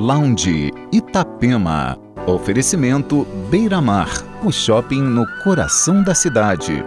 Lounge Itapema. Oferecimento Beira Mar, o shopping no coração da cidade.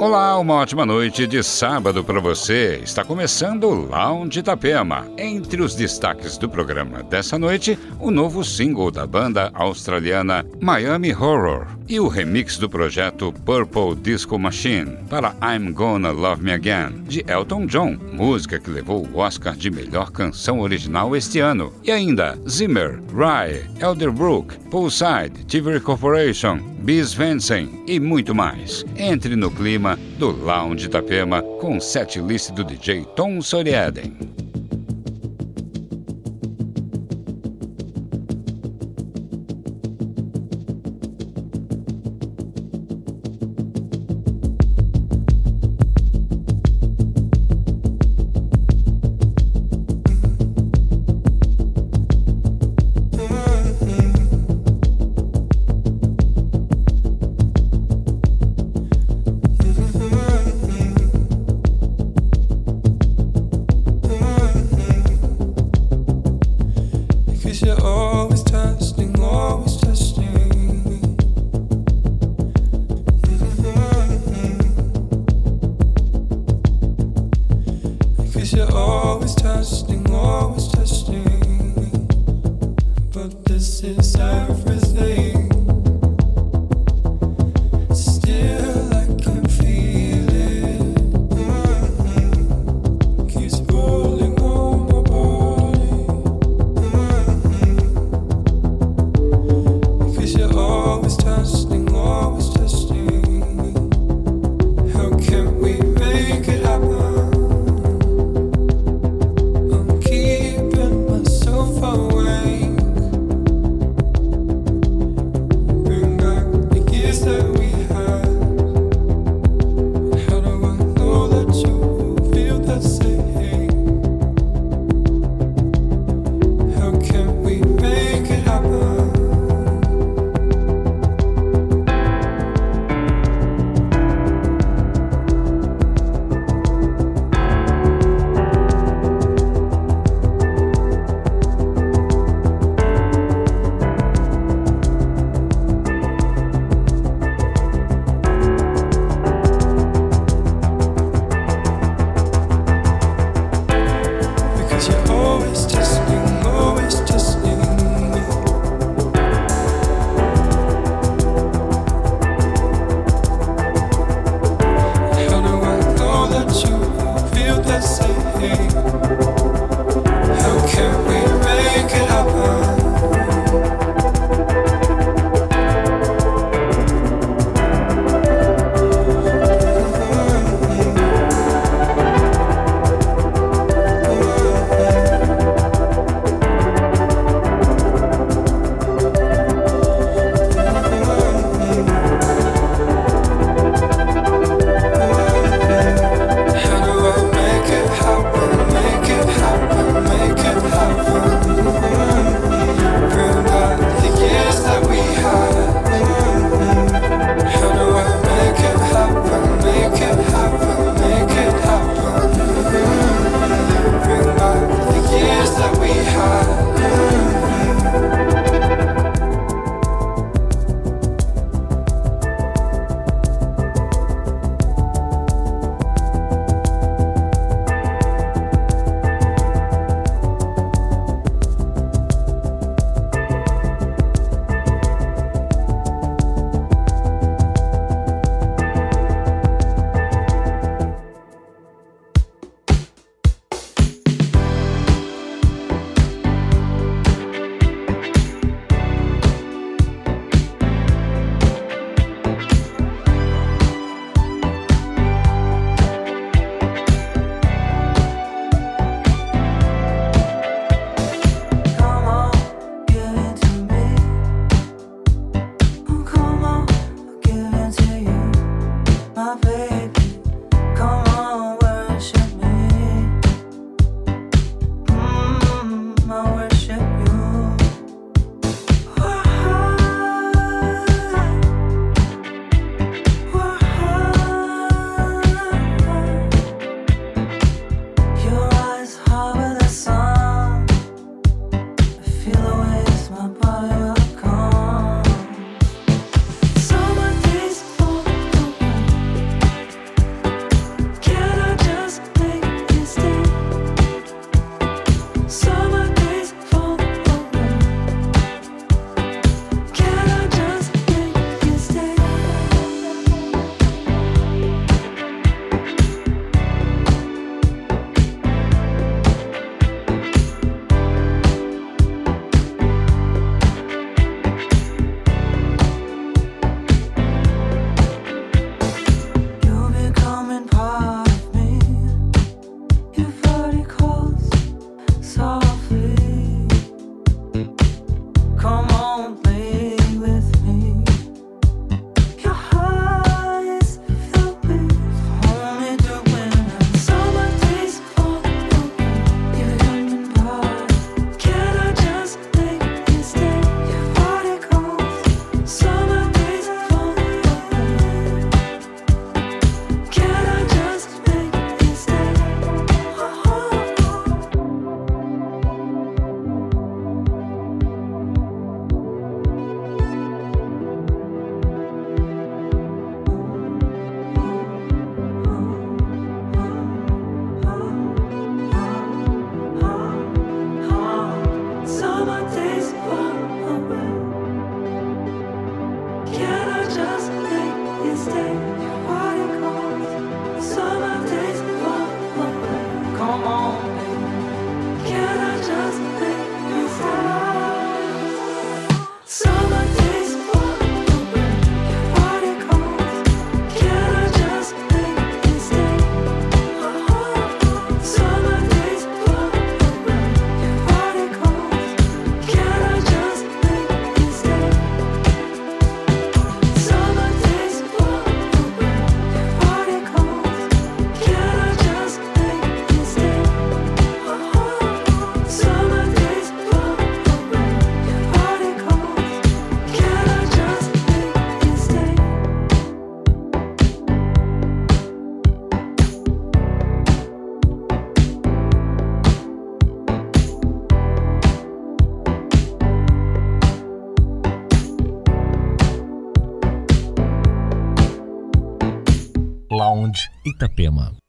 Olá, uma ótima noite de sábado para você. Está começando o Lounge Itapema. Entre os destaques do programa dessa noite, o novo single da banda australiana Miami Horror e o remix do projeto Purple Disco Machine para I'm Gonna Love Me Again, de Elton John, música que levou o Oscar de melhor canção original este ano. E ainda Zimmer, Rye, Elderbrook, Poolside, TV Corporation, Bis Vensen e muito mais. Entre no clima do Lounge Itapema com setlist do DJ Tom Soriaden. Lounge Itapema.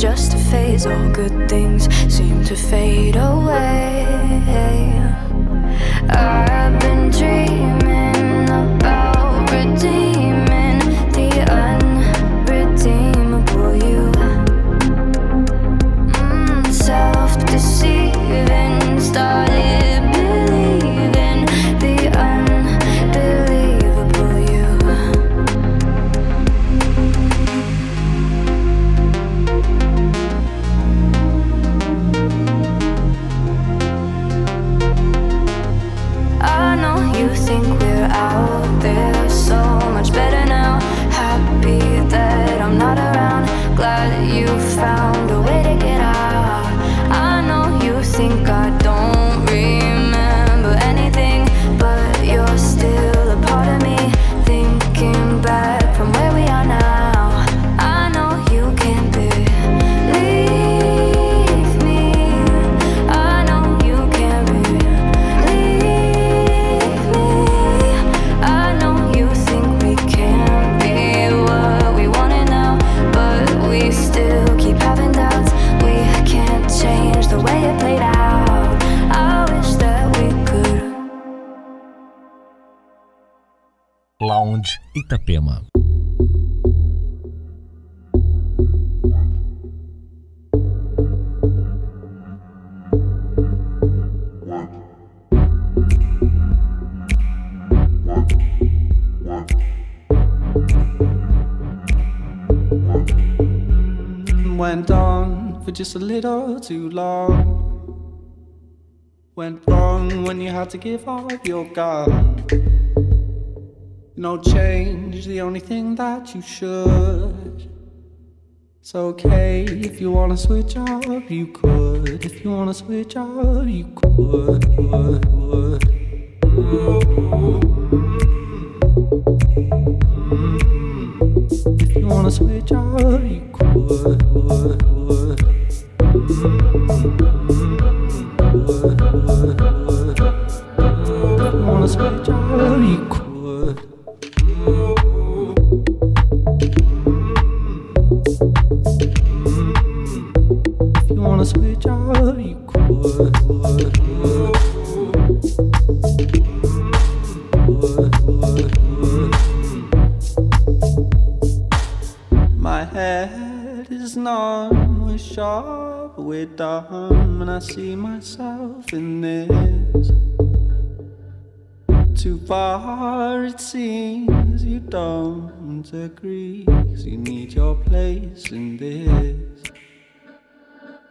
Just a phase. All good things seem to fade away. Lounge Itapema. Went on for just a little too long. Went wrong when you had to give up your gun. No change, the only thing that you should. It's okay if you wanna switch up, you could. If you wanna switch up, you could. If you wanna switch up, you could. Don't agree, 'cause you need your place in this.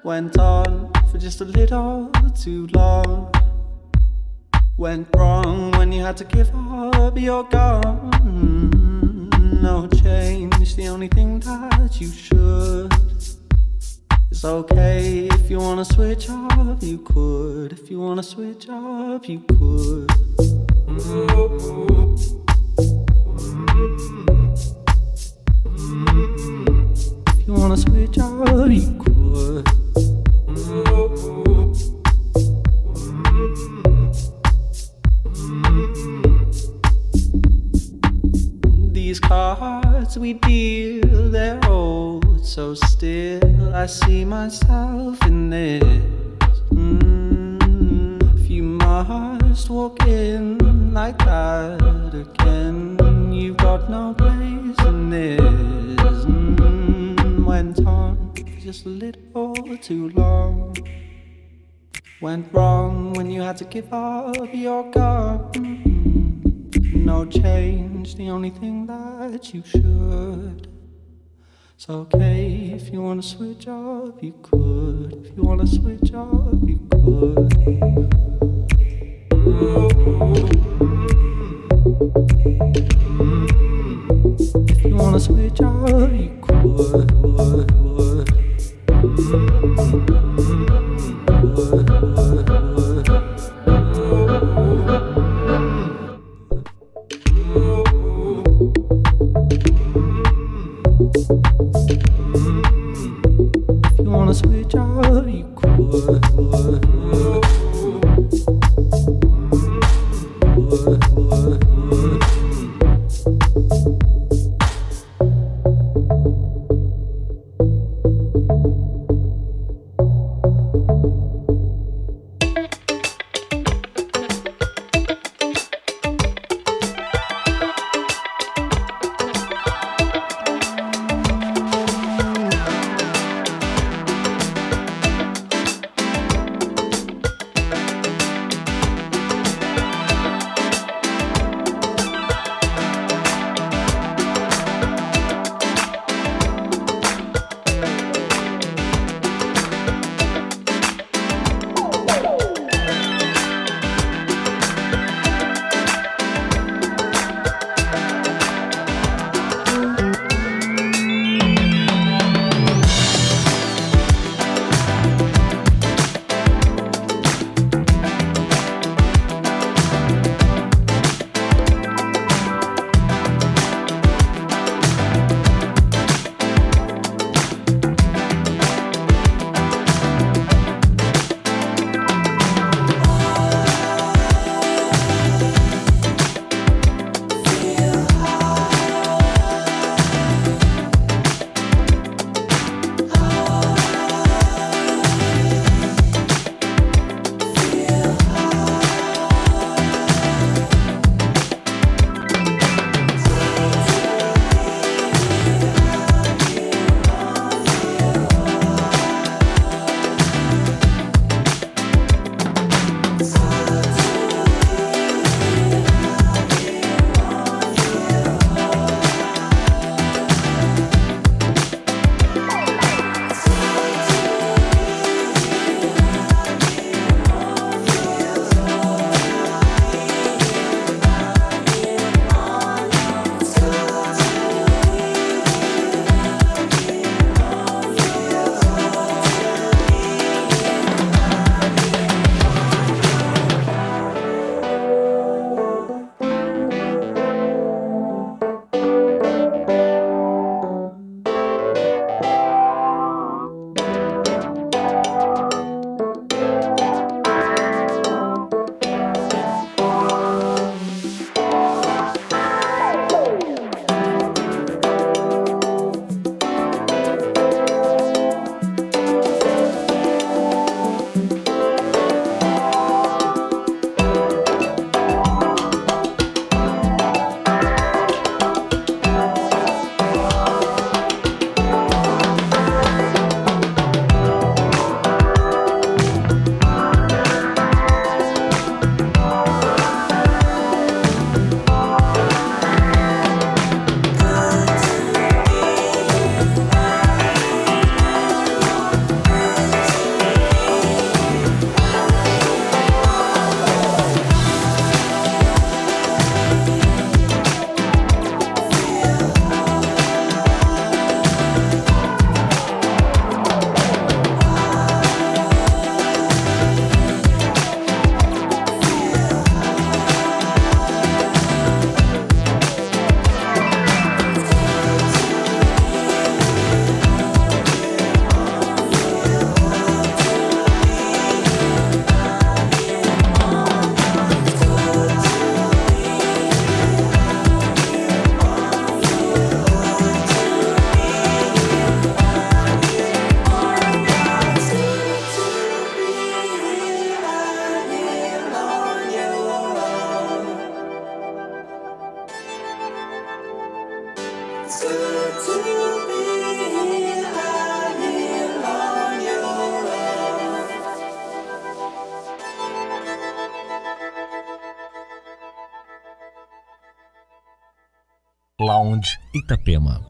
Went on for just a little too long. Went wrong when you had to give up your gun. No change, the only thing that you should. It's okay if you wanna switch up, you could. If you wanna switch up, you could. If you wanna switch you could. These cards we deal, they're old, so still I see myself in this. Mm, if you must walk in like that again, you've got no place in this. Just a little too long. Went wrong when you had to give up your gun. No change, the only thing that you should. It's okay if you wanna switch up, you could. If you wanna switch up, you could. If you wanna switch up, you could. Lounge Itapema.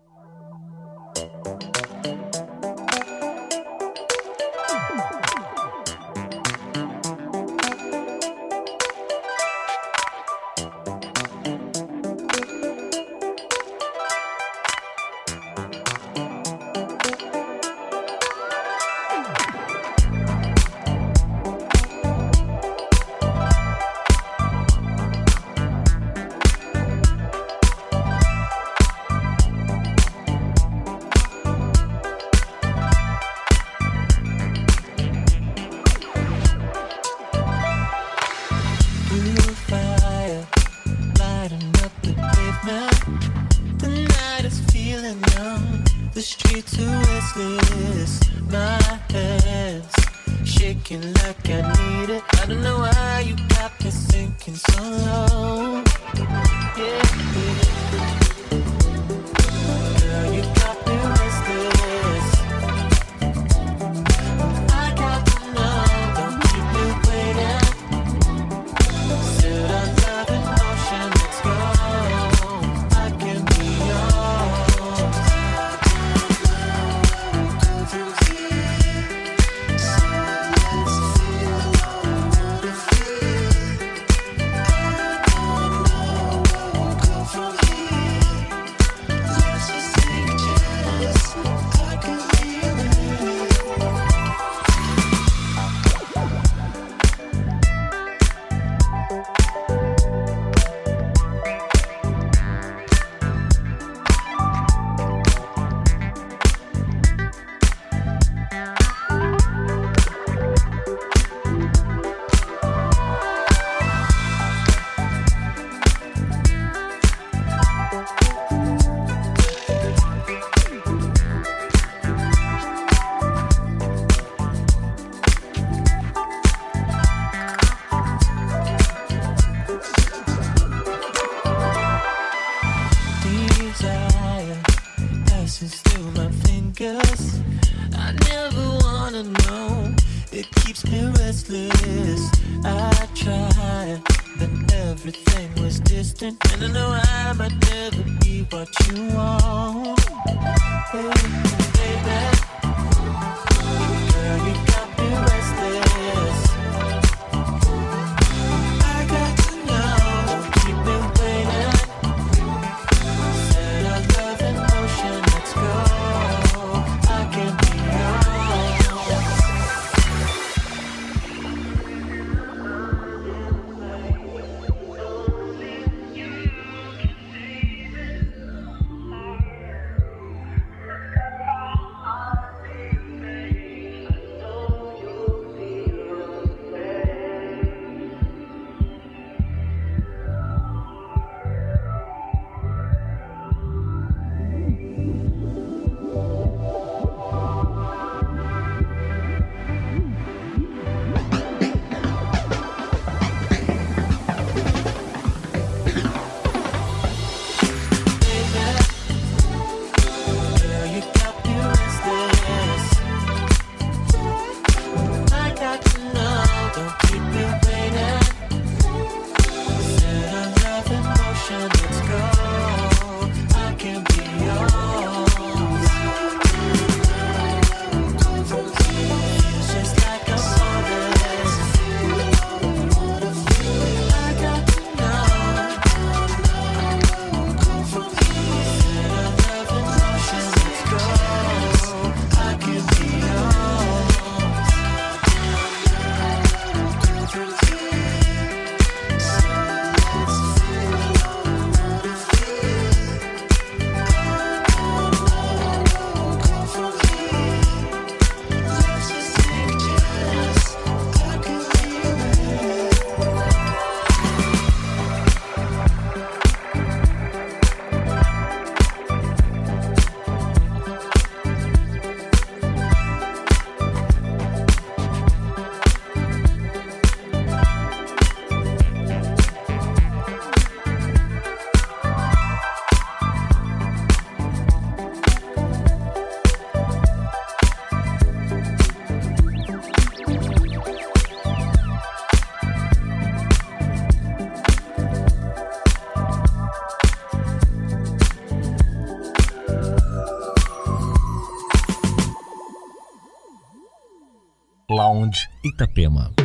Lounge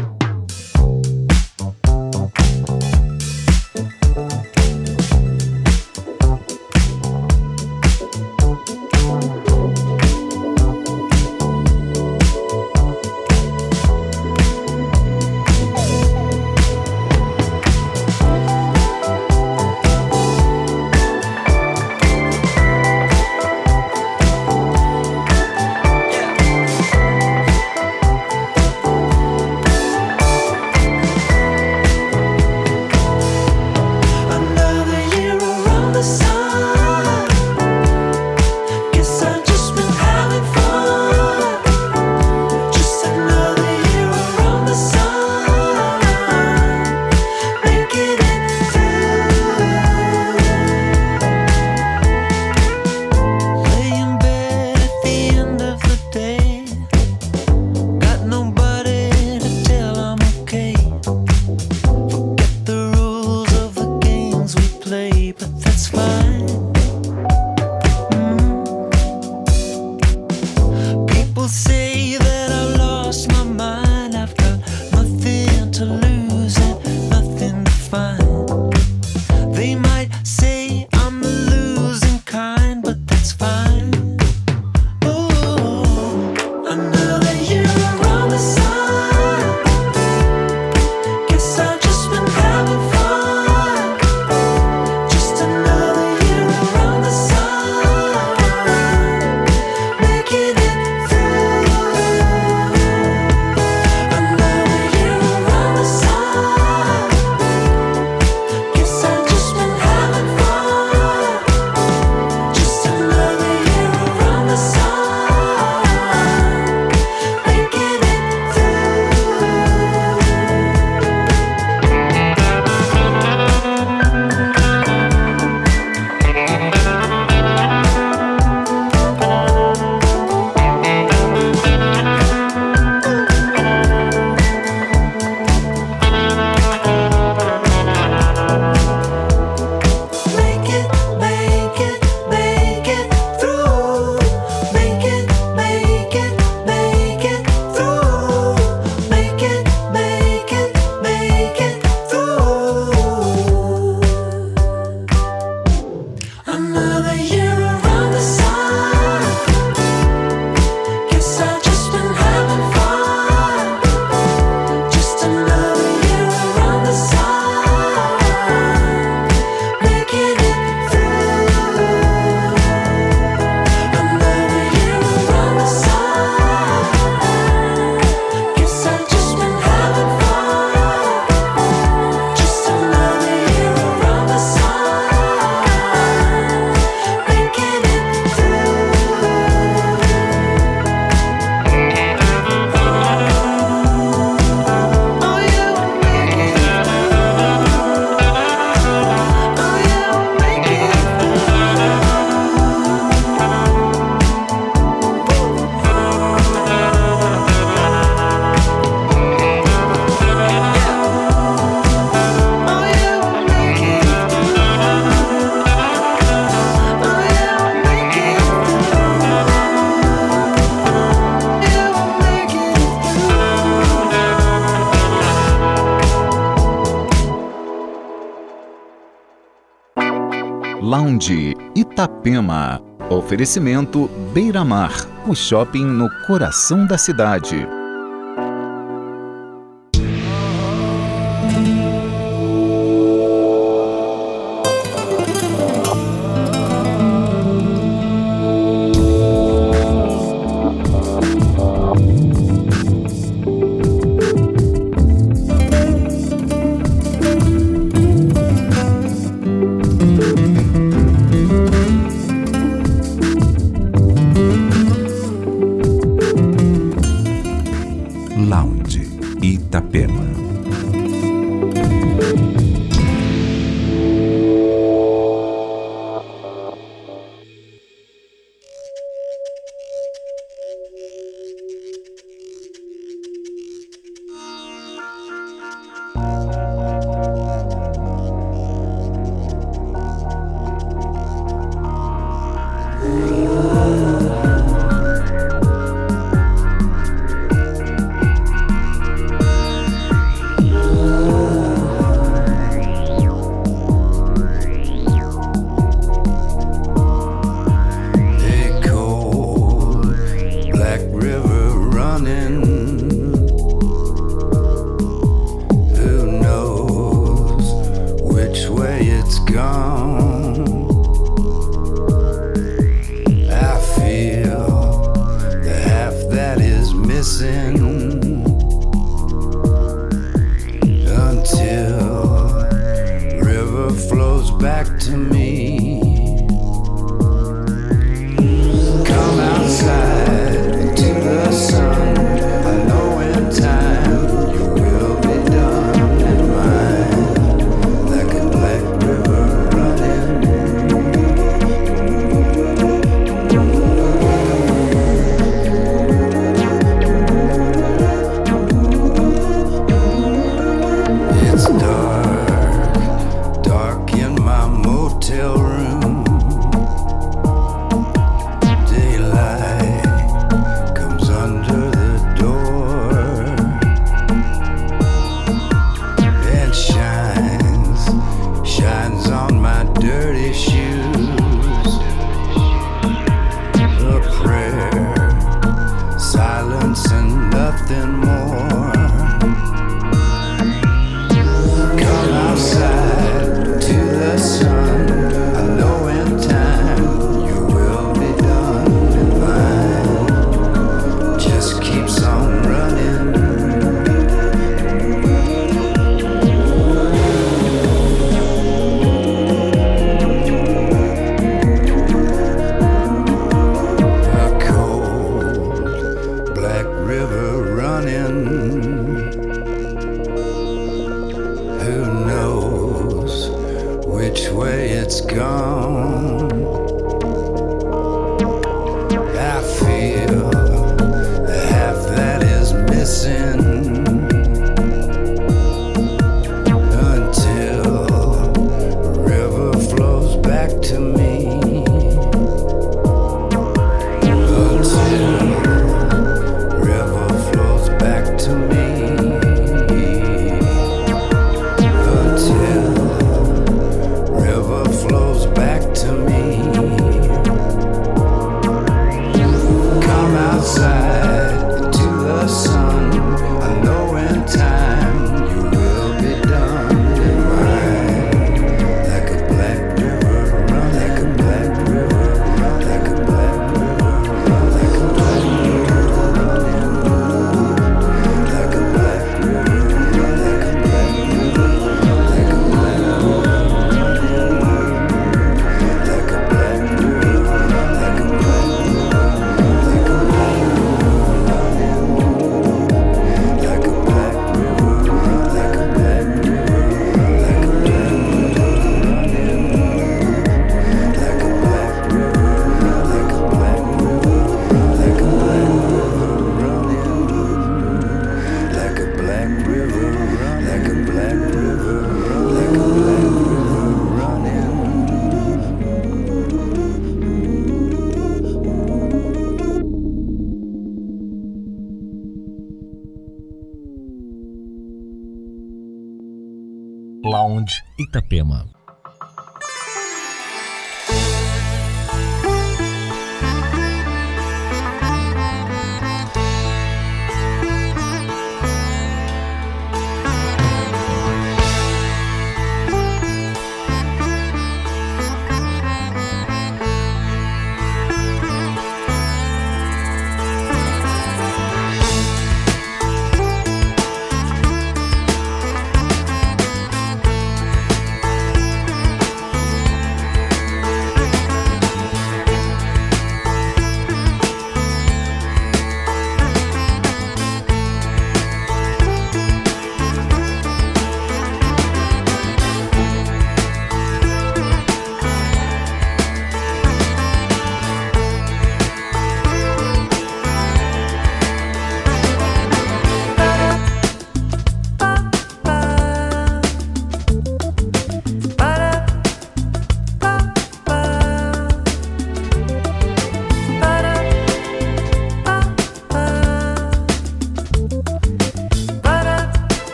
Itapema. Lounge Itapema. Oferecimento Beira Mar, o shopping no coração da cidade.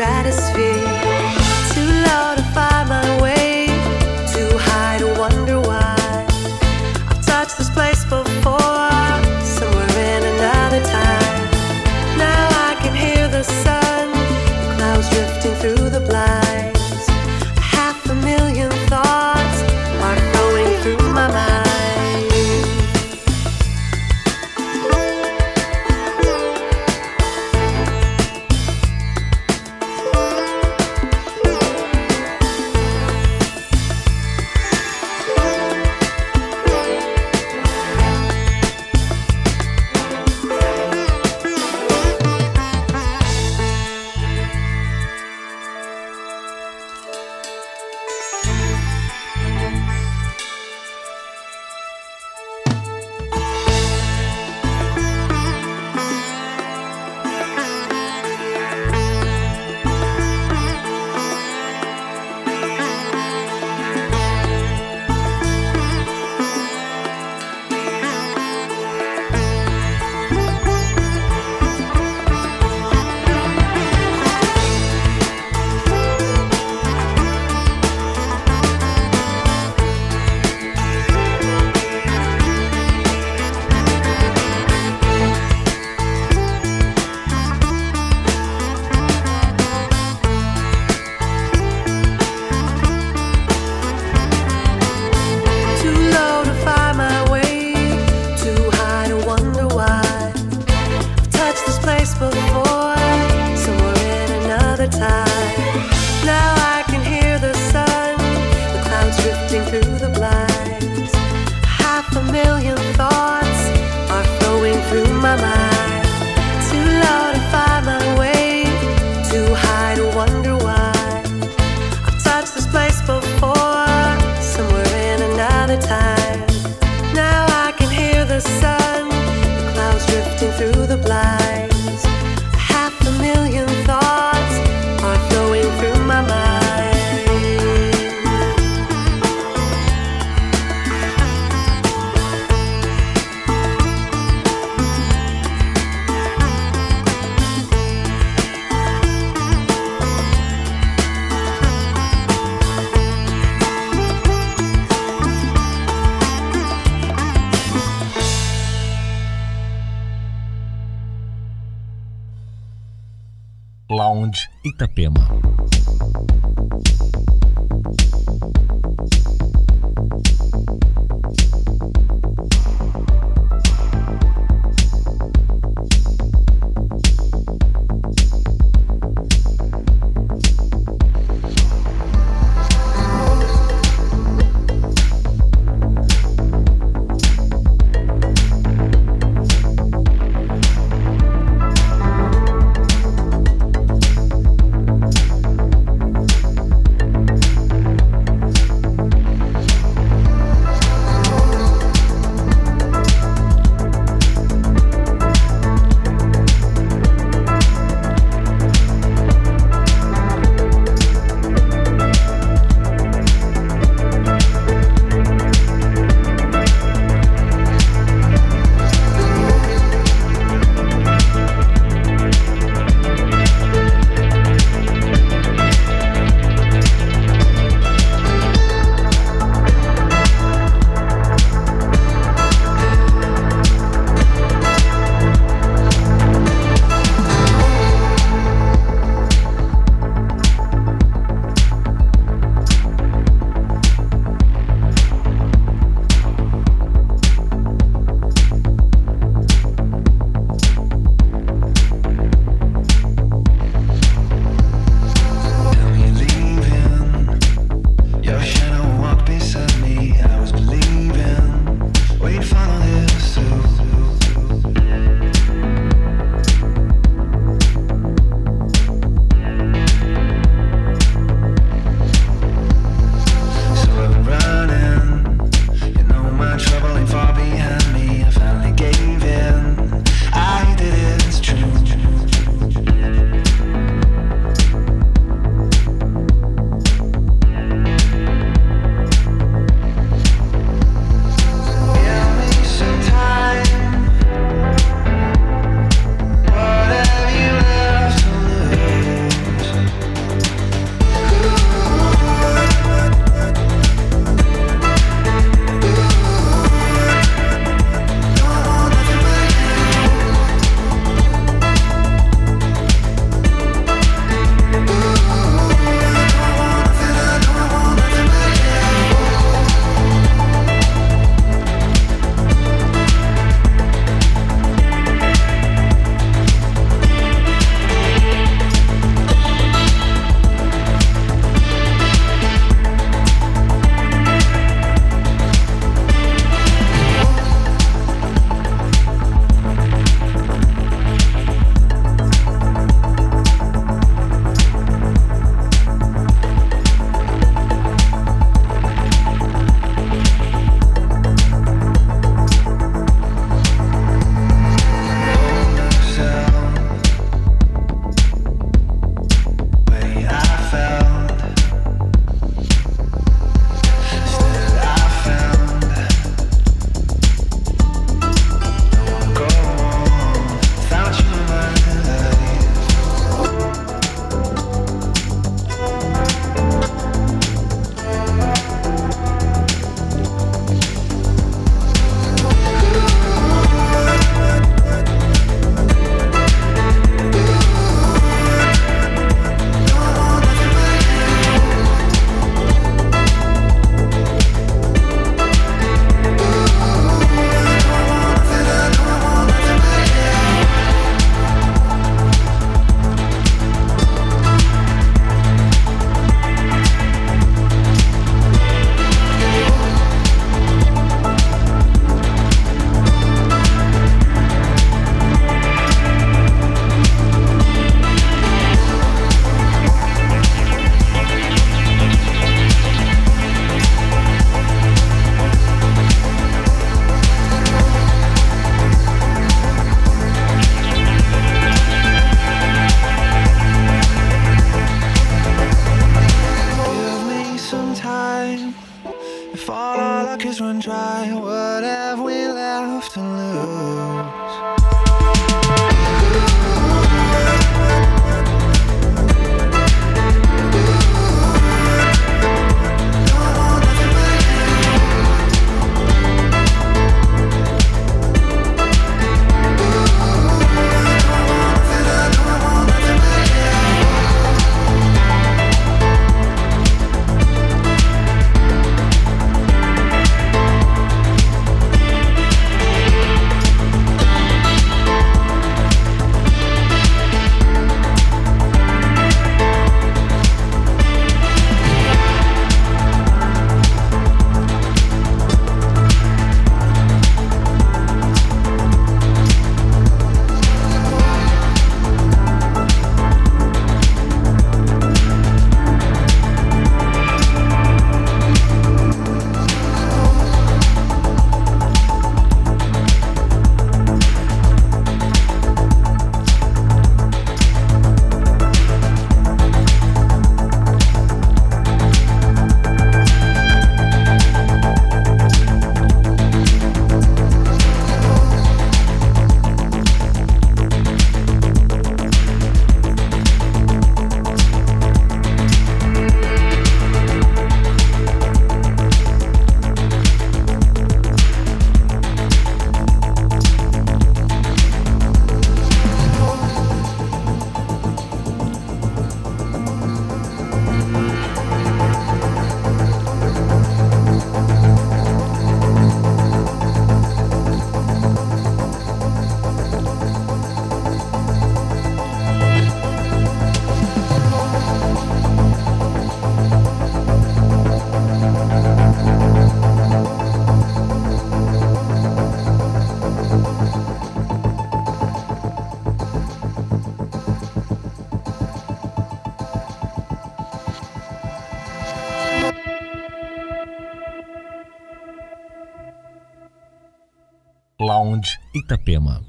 To Itapema. Itapema.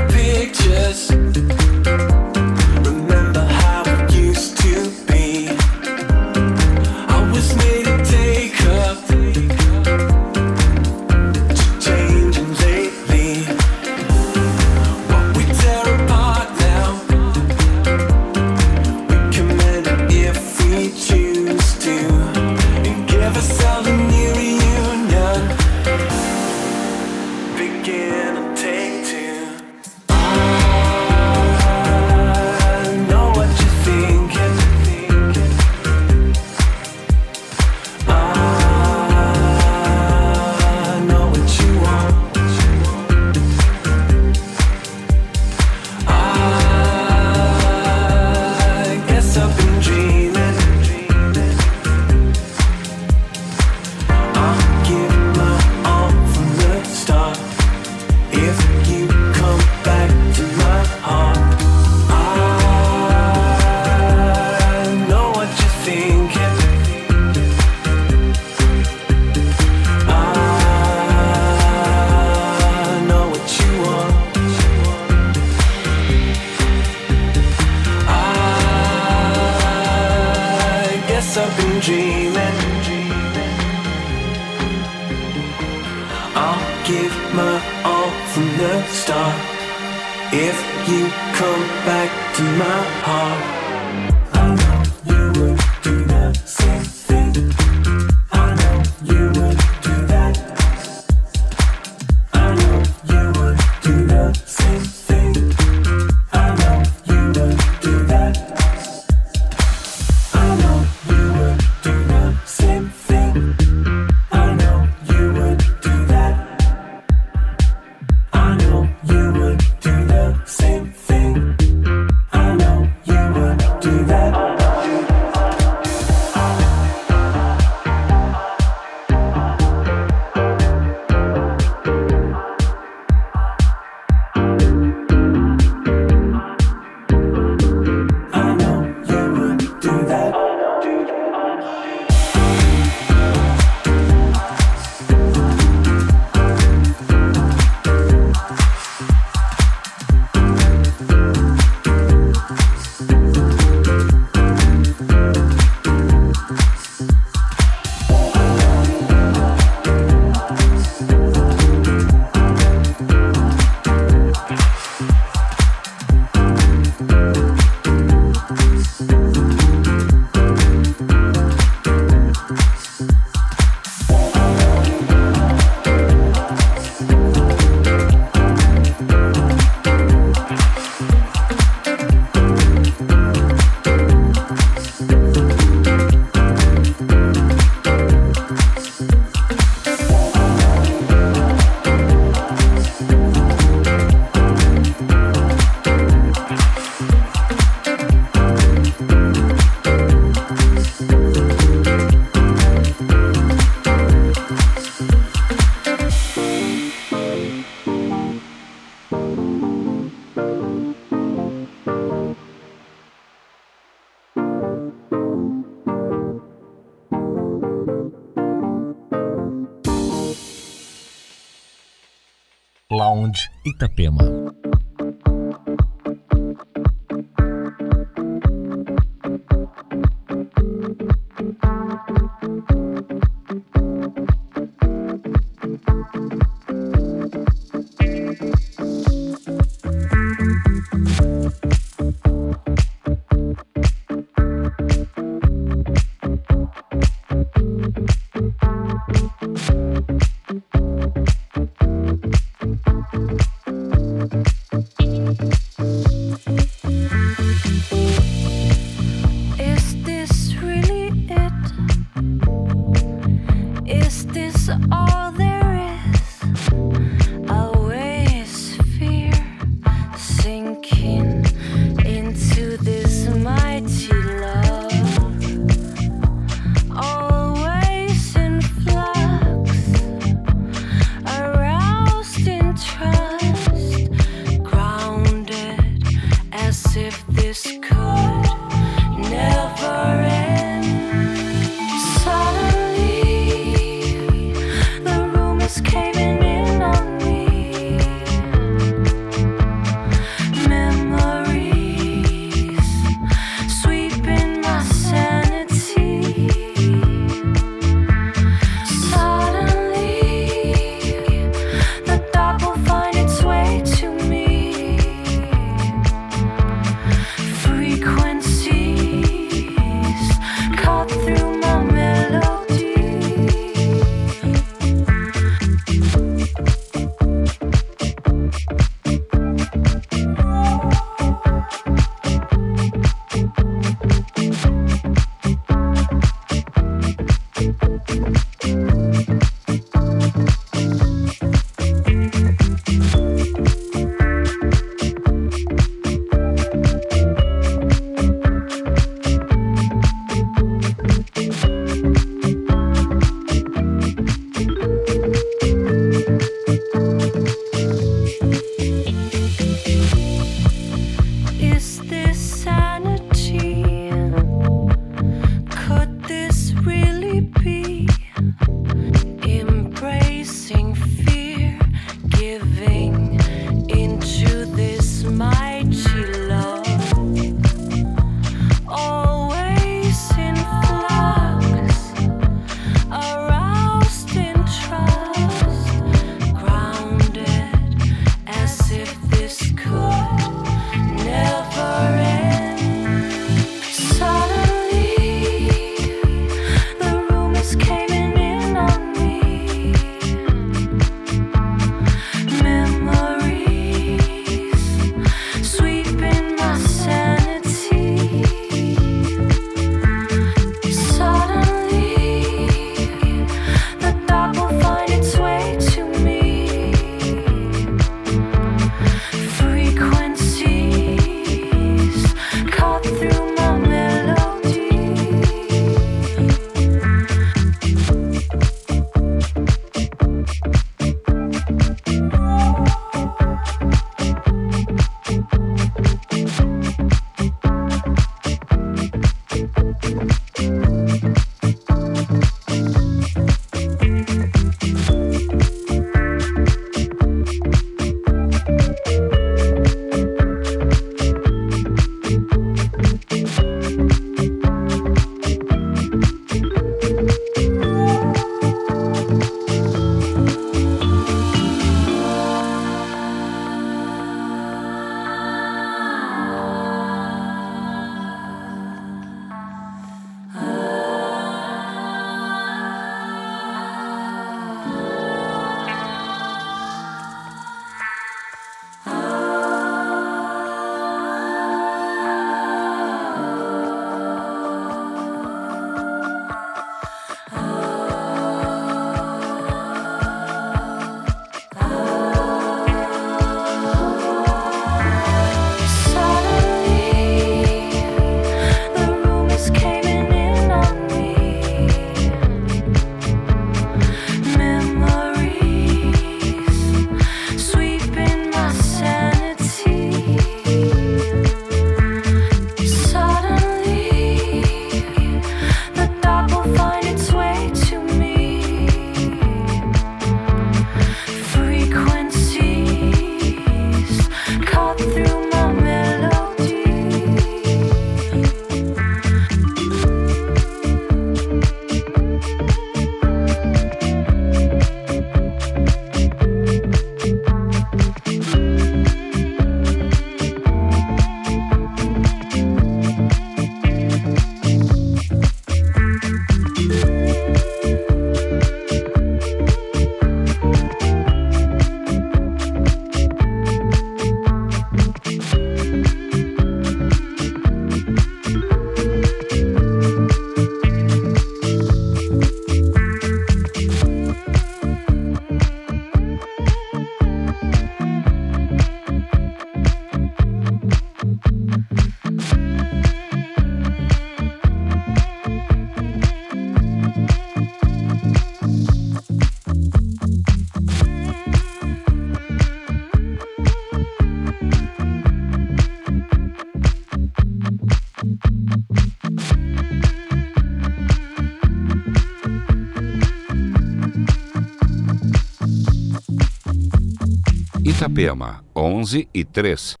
Itapema, 11 e 3.